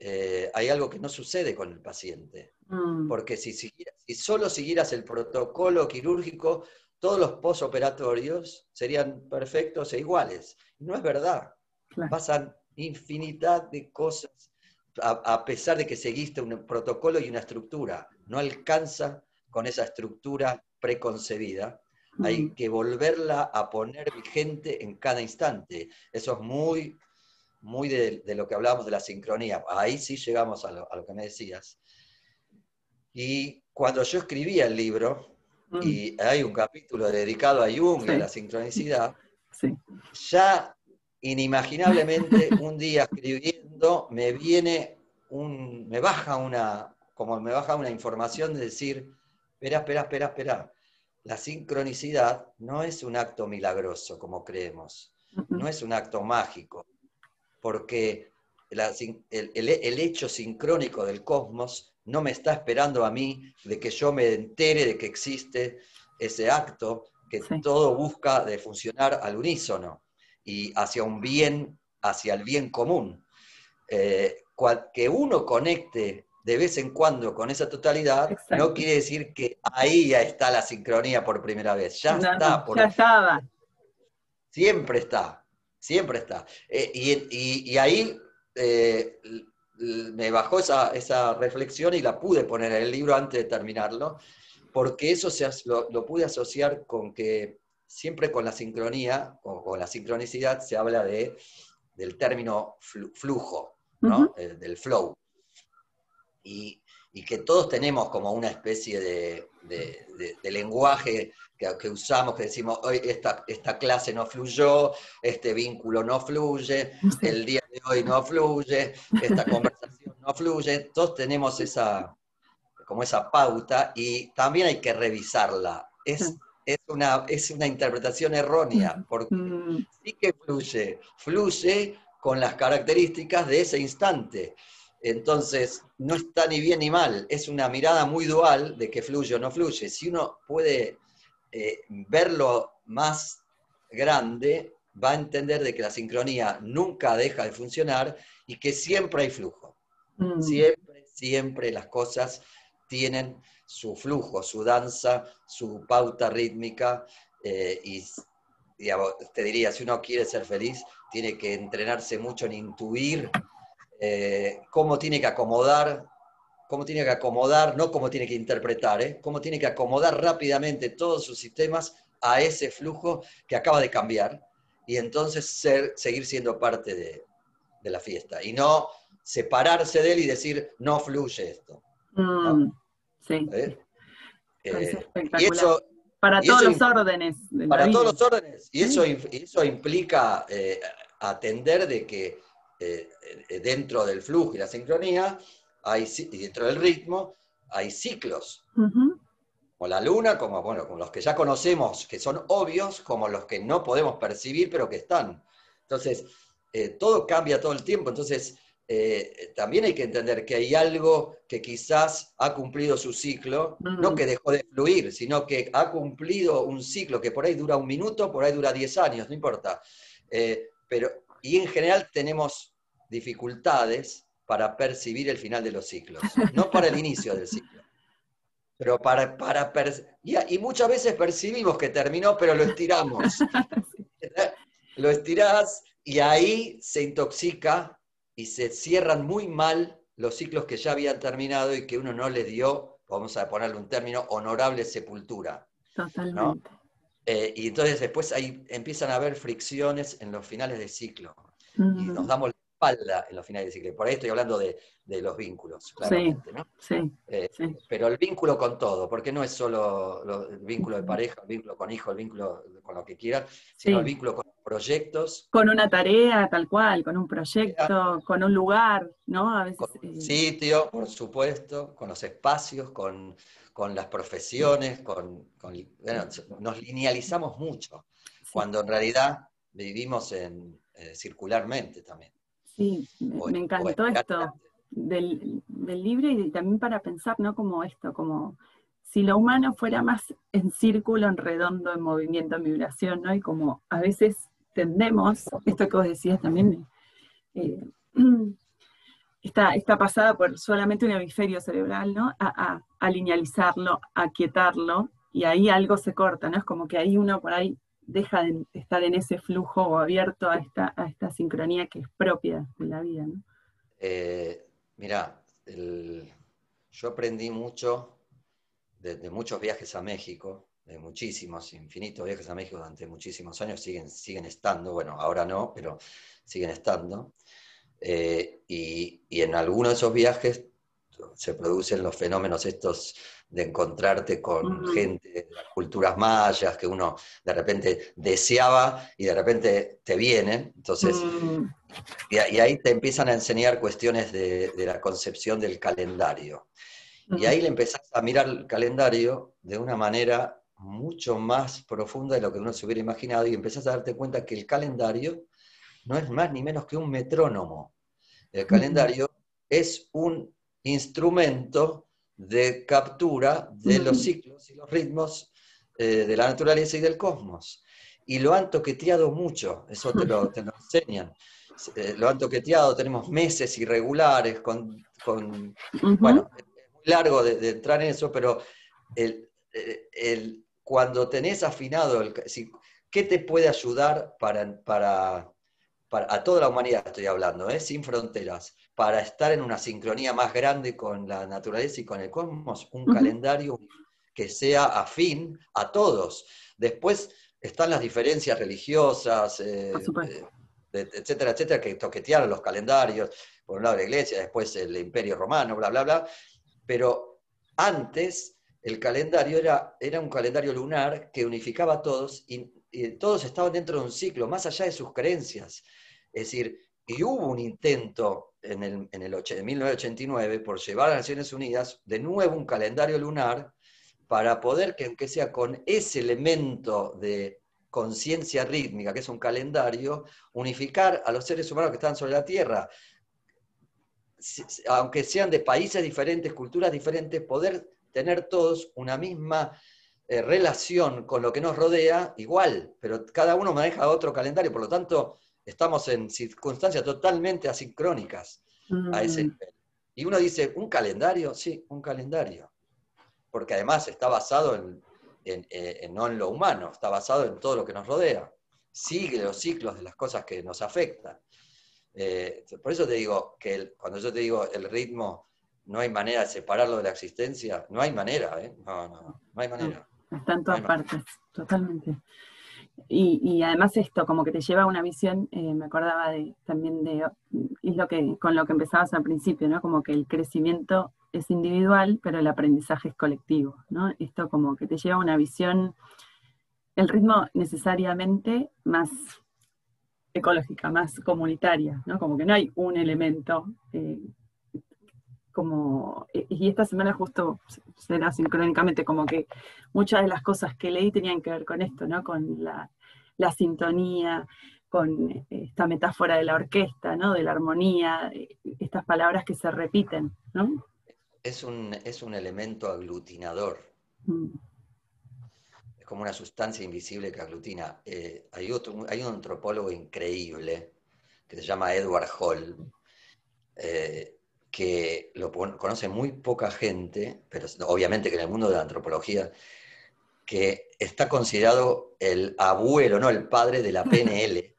eh, hay algo que no sucede con el paciente. Mm. Porque si, si, solo siguieras el protocolo quirúrgico, todos los posoperatorios serían perfectos e iguales. No es verdad. Pasan infinidad de cosas a, pesar de que seguiste un protocolo y una estructura. No alcanza con esa estructura preconcebida. Hay mm. que volverla a poner vigente en cada instante. Eso es muy muy de, lo que hablábamos de la sincronía. Ahí sí llegamos a lo, que me decías. Y cuando yo escribía el libro, mm. y hay un capítulo dedicado a Jung y a la sincronicidad, [laughs] ya inimaginablemente [laughs] un día escribiendo me viene un, me baja una, como me baja una información de decir, espera, espera, espera, espera, la sincronicidad no es un acto milagroso como creemos, no es un acto mágico, porque el, hecho sincrónico del cosmos no me está esperando a mí de que yo me entere de que existe ese acto, que todo busca de funcionar al unísono y hacia un bien, hacia el bien común. Eh, que uno conecte de vez en cuando con esa totalidad, no quiere decir que ahí ya está la sincronía por primera vez. Ya está. ya estaba. Siempre está. Siempre está. Eh, y, ahí eh, me bajó esa, reflexión y la pude poner en el libro antes de terminarlo, porque eso se, lo, pude asociar con que siempre con la sincronía o con la sincronicidad se habla de, del término flujo, del flow. Y, que todos tenemos como una especie de, lenguaje que, usamos, que decimos, hoy esta, esta clase no fluyó, este vínculo no fluye, el día de hoy no fluye, esta [laughs] conversación no fluye, todos tenemos esa, como esa pauta y también hay que revisarla. Es, es, una, es una interpretación errónea, porque mm. sí que fluye, fluye con las características de ese instante. Entonces, no está ni bien ni mal, es una mirada muy dual de que fluye o no fluye. Si uno puede eh, verlo más grande, va a entender de que la sincronía nunca deja de funcionar y que siempre hay flujo. Mm. Siempre, siempre las cosas tienen su flujo, su danza, su pauta rítmica, eh, y te diría, si uno quiere ser feliz, tiene que entrenarse mucho en intuir eh, cómo tiene que acomodar, cómo tiene que acomodar, no cómo tiene que interpretar, ¿eh? cómo tiene que acomodar rápidamente todos sus sistemas a ese flujo que acaba de cambiar y entonces ser, seguir siendo parte de, la fiesta y no separarse de él y decir, no fluye esto. Mm, sí. ¿Eh? y eso, para todos los órdenes. para todos los órdenes. Y eso, eso implica eh, atender de que eh, dentro del flujo y la sincronía, hay, y dentro del ritmo, hay ciclos. Como la luna, como, bueno, como los que ya conocemos, que son obvios, como los que no podemos percibir, pero que están. Entonces, todo cambia todo el tiempo. Entonces, eh, también hay que entender que hay algo que quizás ha cumplido su ciclo, no que dejó de fluir, sino que ha cumplido un ciclo que por ahí dura un minuto, por ahí dura 10 años, no importa. Eh, pero, y en general tenemos dificultades para percibir el final de los ciclos, no para el inicio del ciclo. Pero para, para y, y muchas veces percibimos que terminó, pero lo estiramos. [laughs] lo estirás y ahí se intoxica y se cierran muy mal los ciclos que ya habían terminado y que uno no le dio, vamos a ponerle un término, honorable sepultura. Totalmente. Eh, y entonces después ahí empiezan a haber fricciones en los finales de ciclo. Y nos damos espalda en los finales de ciclo. Por ahí estoy hablando de, los vínculos, claramente, ¿no? Eh, sí, Pero el vínculo con todo, porque no es solo el vínculo de pareja, el vínculo con hijo, el vínculo con lo que quieran, sino el vínculo con proyectos. Con una tarea, tal cual, con un proyecto, con un lugar, ¿no? A veces, con un eh, sitio, por supuesto, con los espacios, con, las profesiones, con, nos linealizamos mucho, cuando en realidad vivimos en, eh, circularmente también. Sí, me, encantó esto del, libro y también para pensar, ¿no? Como esto, como si lo humano fuera más en círculo, en redondo, en movimiento, en vibración, ¿no? Y como a veces tendemos, esto que vos decías también, eh, [clears throat] está, está, pasada por solamente un hemisferio cerebral, ¿no? A, a, linealizarlo, a quietarlo, y ahí algo se corta, ¿no? Es como que ahí uno por ahí deja de estar en ese flujo o abierto a esta, a esta sincronía que es propia de la vida. ¿no? Eh, mira, yo aprendí mucho de, muchos viajes a México, de muchísimos, infinitos viajes a México durante muchísimos años, siguen, siguen estando, bueno, ahora no, pero siguen estando. Eh, y, y en algunos de esos viajes se producen los fenómenos estos de encontrarte con gente de las culturas mayas que uno de repente deseaba y de repente te vienen. Entonces, mm. y, ahí te empiezan a enseñar cuestiones de, la concepción del calendario. Y ahí le empezás a mirar el calendario de una manera mucho más profunda de lo que uno se hubiera imaginado y empezás a darte cuenta que el calendario no es más ni menos que un metrónomo. El calendario es un instrumento de captura de los ciclos y los ritmos eh, de la naturaleza y del cosmos. Y lo han toqueteado mucho, eso te lo, [laughs] te enseñan. Eh, lo han toqueteado, tenemos meses irregulares, con, bueno, es muy largo de, entrar en eso, pero el, el, cuando tenés afinado, el, ¿qué te puede ayudar para, para, para, a toda la humanidad estoy hablando, ¿eh? sin fronteras? Para estar en una sincronía más grande con la naturaleza y con el cosmos, un calendario que sea afín a todos. Después están las diferencias religiosas, eh, eh, etcétera, etcétera, que toquetearon los calendarios, por un lado la iglesia, después el imperio romano, bla, bla, bla. Pero antes el calendario era, era un calendario lunar que unificaba a todos y, todos estaban dentro de un ciclo, más allá de sus creencias. Es decir, y hubo un intento en el, en el 1989 por llevar a Naciones Unidas de nuevo un calendario lunar para poder que, aunque sea con ese elemento de conciencia rítmica, que es un calendario, unificar a los seres humanos que están sobre la Tierra, aunque sean de países diferentes, culturas diferentes, poder tener todos una misma eh, relación con lo que nos rodea igual, pero cada uno maneja otro calendario, por lo tanto estamos en circunstancias totalmente asincrónicas a ese mm. nivel. Y uno dice, ¿un calendario? Sí, un calendario porque además está basado eh, en, no en lo humano, está basado en todo lo que nos rodea. Sigue los ciclos de las cosas que nos afectan. Eh, por eso te digo que cuando yo te digo el ritmo, no hay manera de separarlo de la existencia, no hay manera, ¿eh? No, no, no hay manera. está en todas partes, totalmente. Y, además esto, como que te lleva a una visión, me acordaba de, también de, es lo que, con lo que empezabas al principio, ¿no? Como que el crecimiento es individual, pero el aprendizaje es colectivo, ¿no? Esto como que te lleva a una visión, el ritmo necesariamente más ecológica, más comunitaria, ¿no? Como que no hay un elemento eh, como, y esta semana justo será sincrónicamente como que muchas de las cosas que leí tenían que ver con esto, ¿no? Con la, la sintonía, con esta metáfora de la orquesta, ¿no? De la armonía, estas palabras que se repiten, ¿no? es un, es un elemento aglutinador. Mm. Es como una sustancia invisible que aglutina. Eh, hay, otro, hay un antropólogo increíble que se llama Edward Hall, eh, que lo conoce muy poca gente, pero obviamente que en el mundo de la antropología, que está considerado el abuelo, no el padre de la PNL,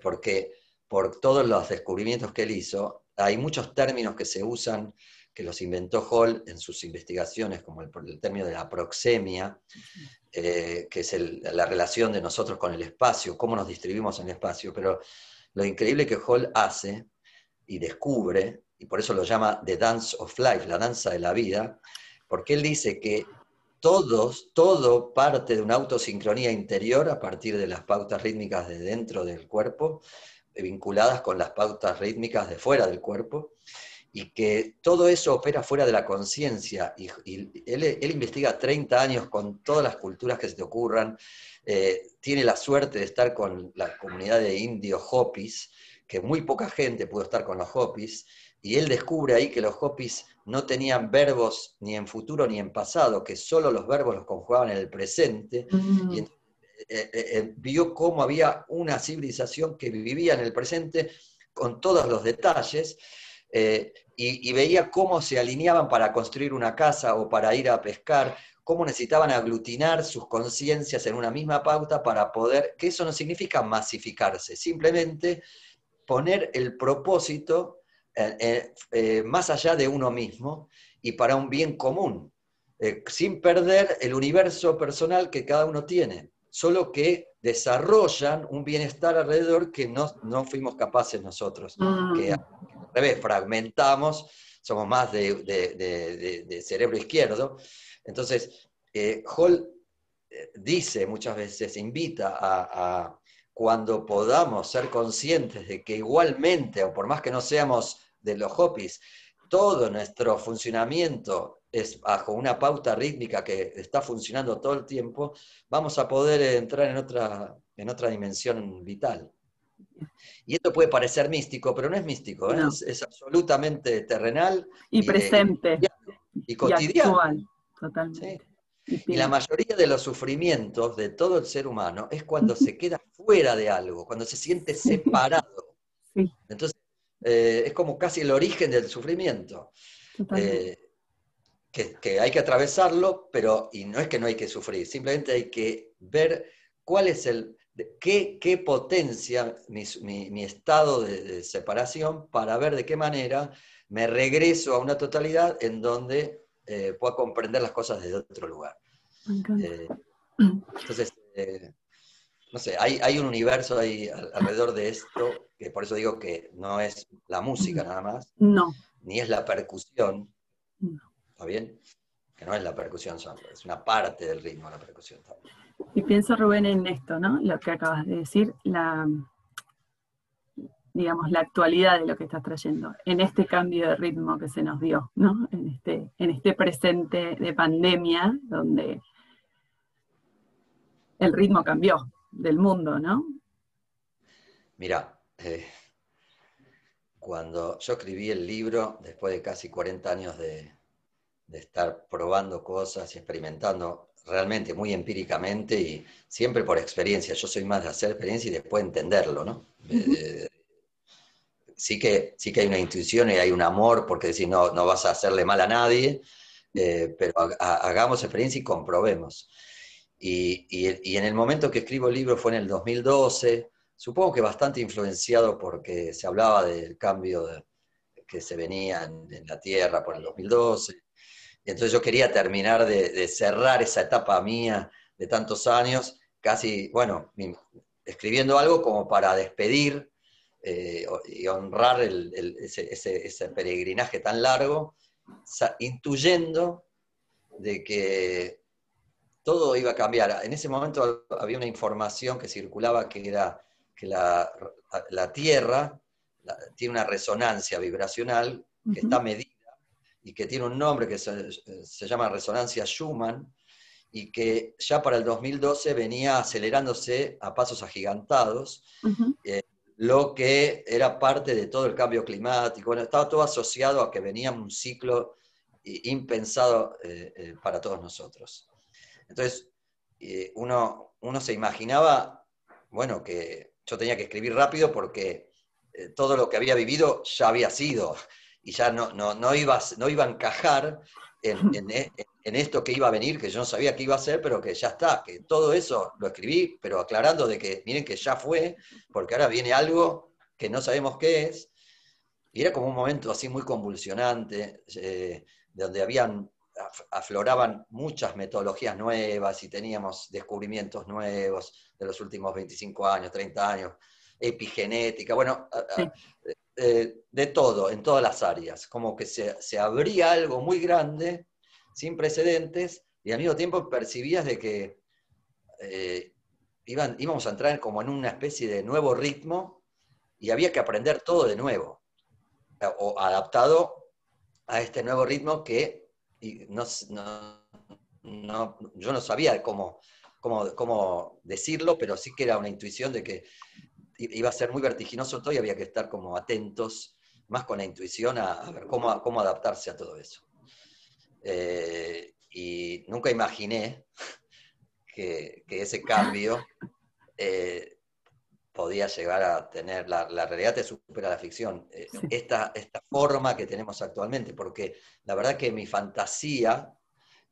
porque por todos los descubrimientos que él hizo, hay muchos términos que se usan que los inventó Hall en sus investigaciones, como el, el término de la proxemia, eh, que es la relación de nosotros con el espacio, cómo nos distribuimos en el espacio. Pero lo increíble que Hall hace y descubre, y por eso lo llama The Dance of Life, la danza de la vida, porque él dice que todos, todo parte de una autosincronía interior a partir de las pautas rítmicas de dentro del cuerpo, vinculadas con las pautas rítmicas de fuera del cuerpo, y que todo eso opera fuera de la conciencia. Y, él, investiga 30 años con todas las culturas que se te ocurran, eh, tiene la suerte de estar con la comunidad de indios Hopis, que muy poca gente pudo estar con los Hopis, y él descubre ahí que los Hopis no tenían verbos ni en futuro ni en pasado, que solo los verbos los conjugaban en el presente, mm. y eh, eh, vio cómo había una civilización que vivía en el presente con todos los detalles, eh, y, veía cómo se alineaban para construir una casa o para ir a pescar, cómo necesitaban aglutinar sus conciencias en una misma pauta para poder, que eso no significa masificarse, simplemente poner el propósito eh, eh, más allá de uno mismo y para un bien común, sin perder el universo personal que cada uno tiene, solo que desarrollan un bienestar alrededor que no, no fuimos capaces nosotros, que mm revés, fragmentamos, somos más de, cerebro izquierdo. Entonces, eh, Hall eh, dice muchas veces, invita a, cuando podamos ser conscientes de que igualmente, o por más que no seamos de los Hopis, todo nuestro funcionamiento es bajo una pauta rítmica que está funcionando todo el tiempo, vamos a poder entrar en otra, en otra dimensión vital. Y esto puede parecer místico, pero no es místico, ¿eh? es, absolutamente terrenal. Y, presente. Y, cotidiano. totalmente. Y, la mayoría de los sufrimientos de todo el ser humano es cuando se queda fuera de algo, cuando se siente separado. Entonces, eh, es como casi el origen del sufrimiento. Eh, que, que, hay que atravesarlo, pero y no es que no hay que sufrir, simplemente hay que ver cuál es el, qué, potencia mi, estado de, separación para ver de qué manera me regreso a una totalidad en donde eh, pueda comprender las cosas desde otro lugar. Entonces, no sé, hay, un universo ahí alrededor de esto, que por eso digo que no es la música nada más, no. ni es la percusión, ¿está bien? Que no es la percusión solo, es una parte del ritmo la percusión también. Y pienso, Rubén, en esto, ¿no? Lo que acabas de decir, la, digamos, la actualidad de lo que estás trayendo, en este cambio de ritmo que se nos dio, ¿no? En este, en este presente de pandemia, donde el ritmo cambió del mundo, ¿no? Mira, eh, cuando yo escribí el libro, después de casi 40 años de, estar probando cosas y experimentando realmente muy empíricamente y siempre por experiencia, yo soy más de hacer experiencia y después entenderlo, ¿no? Eh, sí, que, sí que hay una intuición y hay un amor, porque decir, no, no vas a hacerle mal a nadie, eh, pero hagamos experiencia y comprobemos. Y, en el momento que escribo el libro fue en el 2012, supongo que bastante influenciado porque se hablaba del cambio que se venía en, la Tierra por el 2012. Y entonces yo quería terminar de, cerrar esa etapa mía de tantos años, casi, bueno, escribiendo algo como para despedir eh, y honrar ese, ese peregrinaje tan largo, intuyendo de que todo iba a cambiar. En ese momento había una información que circulaba que era que la, Tierra tiene una resonancia vibracional que está medida y que tiene un nombre que se, llama resonancia Schumann y que ya para el 2012 venía acelerándose a pasos agigantados, eh, lo que era parte de todo el cambio climático. Bueno, estaba todo asociado a que venía un ciclo impensado eh, eh, para todos nosotros. Entonces, eh, uno, uno se imaginaba, bueno, que yo tenía que escribir rápido porque eh, todo lo que había vivido ya había sido y ya no, no, iba, no iba a encajar en, esto que iba a venir, que yo no sabía qué iba a ser, pero que ya está, que todo eso lo escribí, pero aclarando de que miren que ya fue, porque ahora viene algo que no sabemos qué es. Y era como un momento así muy convulsionante, eh, donde habían afloraban muchas metodologías nuevas y teníamos descubrimientos nuevos de los últimos 25 años, 30 años, epigenética, bueno, eh, de todo, en todas las áreas, como que se, abría algo muy grande, sin precedentes, y al mismo tiempo percibías de que eh, iban, íbamos a entrar como en una especie de nuevo ritmo y había que aprender todo de nuevo, o adaptado a este nuevo ritmo que y no, no, yo no sabía cómo, cómo, cómo, decirlo, pero sí que era una intuición de que iba a ser muy vertiginoso todo y había que estar como atentos, más con la intuición, a, ver cómo, cómo, adaptarse a todo eso. Eh, y nunca imaginé que, que ese cambio eh, podía llegar a tener, la, la realidad te supera la ficción, eh, esta, esta forma que tenemos actualmente, porque la verdad que mi fantasía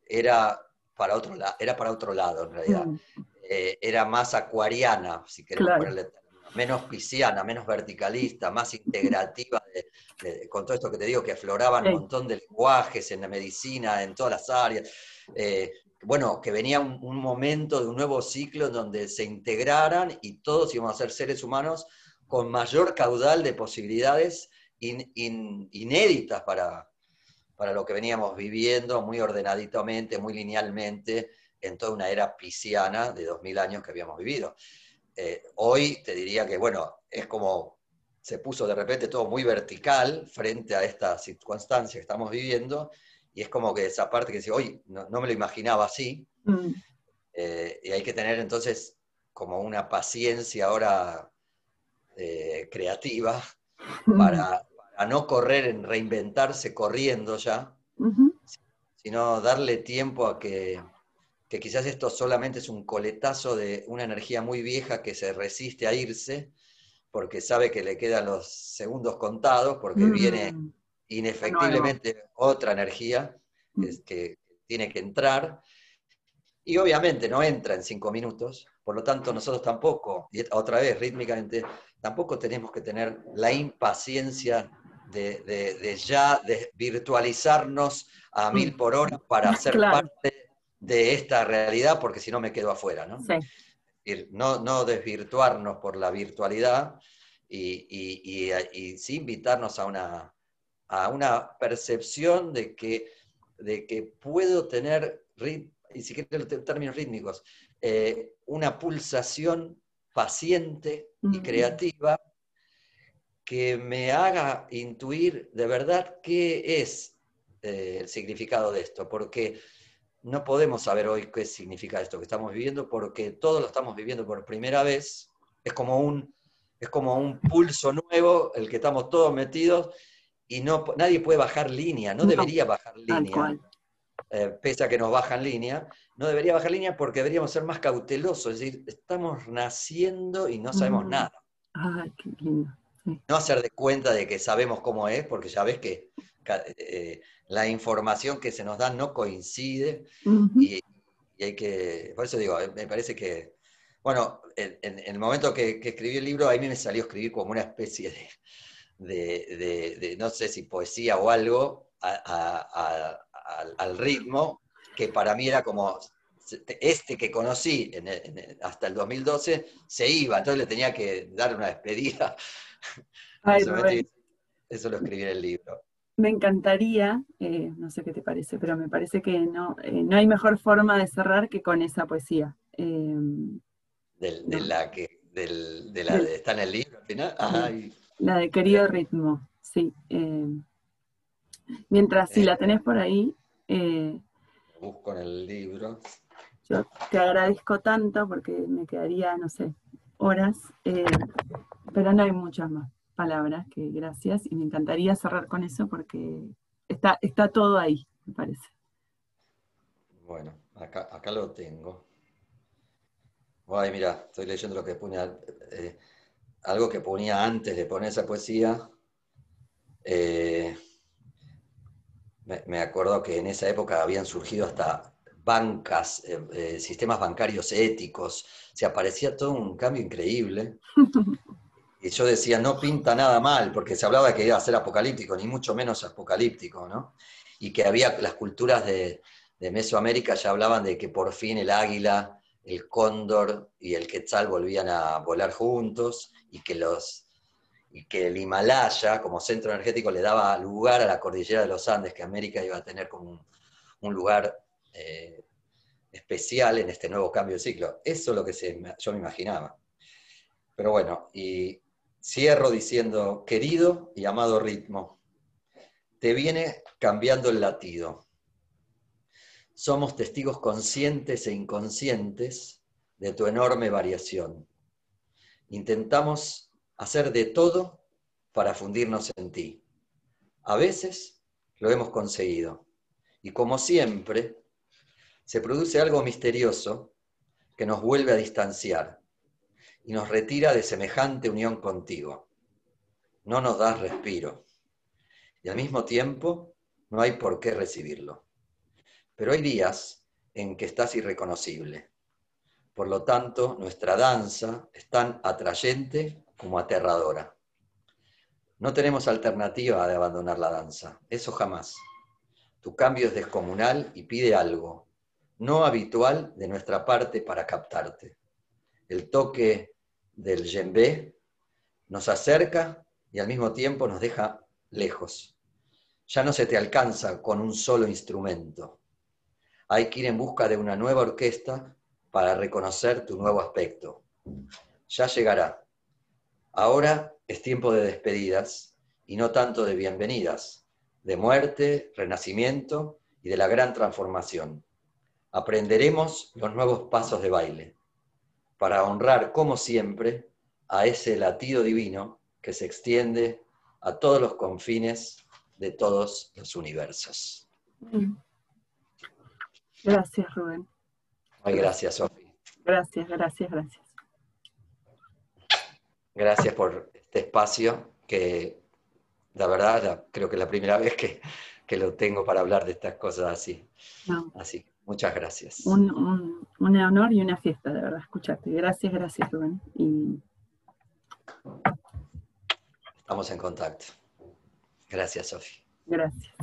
era para otro, era para otro lado en realidad, mm. eh, era más acuariana, si queremos ponerle menos pisciana, menos verticalista, más integrativa, con todo esto que te digo, que afloraban un montón de lenguajes en la medicina, en todas las áreas. Eh, bueno, que venía un, momento de un nuevo ciclo donde se integraran y todos íbamos a ser seres humanos con mayor caudal de posibilidades inéditas para, para lo que veníamos viviendo muy ordenaditamente, muy linealmente, en toda una era pisciana de 2000 años que habíamos vivido. Eh, hoy te diría que, bueno, es como se puso de repente todo muy vertical frente a esta circunstancia que estamos viviendo, y es como que esa parte que dice, oye, no, me lo imaginaba así. Mm. Eh, y hay que tener entonces como una paciencia ahora eh, creativa mm. para, no correr en reinventarse corriendo ya, sino darle tiempo a que, que quizás esto solamente es un coletazo de una energía muy vieja que se resiste a irse porque sabe que le quedan los segundos contados, porque viene mm inefectiblemente otra energía mm. que, tiene que entrar. Y obviamente no entra en cinco minutos, por lo tanto nosotros tampoco, y otra vez rítmicamente, tampoco tenemos que tener la impaciencia de, ya de virtualizarnos a mil por hora para [laughs] ser parte de esta realidad porque si no me quedo afuera, ¿no? Sí. No, no desvirtuarnos por la virtualidad y, sí invitarnos a una, a una percepción de que, de que puedo tener, y si quieren términos rítmicos, eh, una pulsación paciente y creativa que me haga intuir de verdad qué es eh, el significado de esto, porque no podemos saber hoy qué significa esto que estamos viviendo, porque todos lo estamos viviendo por primera vez, es como un, es como un pulso nuevo, el que estamos todos metidos, y no, nadie puede bajar línea, no, debería bajar línea, eh, pese a que nos bajan línea, no debería bajar línea porque deberíamos ser más cautelosos, es decir, estamos naciendo y no sabemos mm. nada. Ay, qué lindo. No hacer de cuenta de que sabemos cómo es, porque ya ves que eh, la información que se nos da no coincide y, hay que, por eso digo, me parece que, bueno, en, el momento que, escribí el libro, a mí me salió a escribir como una especie de, no sé si poesía o algo, al ritmo, que para mí era como, este que conocí hasta el 2012 se iba, entonces le tenía que dar una despedida. [laughs] eso lo escribí en el libro me encantaría, eh, no sé qué te parece, pero me parece que no, eh, no hay mejor forma de cerrar que con esa poesía. Em, de la que de la de, está en el libro al final. La de querido ritmo, sí. Em, mientras si la eh, tenés por ahí. busco en el libro. Yo te agradezco tanto porque me quedaría, no sé, horas, pero no hay muchas más palabras, que gracias, y me encantaría cerrar con eso porque está, está todo ahí, me parece. Bueno, acá, acá lo tengo. Ay, mira, estoy leyendo lo que ponía, eh, algo que ponía antes de poner esa poesía. Eh, me, acuerdo que en esa época habían surgido hasta bancas, eh, sistemas bancarios éticos, se aparecía todo un cambio increíble. [laughs] y yo decía, no pinta nada mal, porque se hablaba de que iba a ser apocalíptico, ni mucho menos apocalíptico, ¿no? Y que había las culturas de, Mesoamérica ya hablaban de que por fin el águila, el cóndor y el quetzal volvían a volar juntos y que, los, y que el Himalaya como centro energético le daba lugar a la cordillera de los Andes, que América iba a tener como un, lugar eh, especial en este nuevo cambio de ciclo. Eso es lo que yo me imaginaba. Pero bueno, y Cierro diciendo, querido y amado ritmo, te viene cambiando el latido. Somos testigos conscientes e inconscientes de tu enorme variación. Intentamos hacer de todo para fundirnos en ti. A veces lo hemos conseguido. Y como siempre, se produce algo misterioso que nos vuelve a distanciar y nos retira de semejante unión contigo. No nos das respiro. Y al mismo tiempo no hay por qué recibirlo. Pero hay días en que estás irreconocible. Por lo tanto, nuestra danza es tan atrayente como aterradora. No tenemos alternativa de abandonar la danza, eso jamás. Tu cambio es descomunal y pide algo, no habitual de nuestra parte para captarte. El toque del yembe nos acerca y al mismo tiempo nos deja lejos. Ya no se te alcanza con un solo instrumento. Hay que ir en busca de una nueva orquesta para reconocer tu nuevo aspecto. Ya llegará. Ahora es tiempo de despedidas y no tanto de bienvenidas, de muerte, renacimiento y de la gran transformación. Aprenderemos los nuevos pasos de baile para honrar, como siempre, a ese latido divino que se extiende a todos los confines de todos los universos. Gracias, Rubén. Ay, gracias, Sofi. Gracias, gracias, gracias. Gracias por este espacio que, la verdad, creo que es la primera vez que, lo tengo para hablar de estas cosas así. Así Muchas gracias. Un, honor y una fiesta, de verdad, escucharte. Gracias, gracias, Rubén. Y... Estamos en contacto. Gracias, Sofi. Gracias.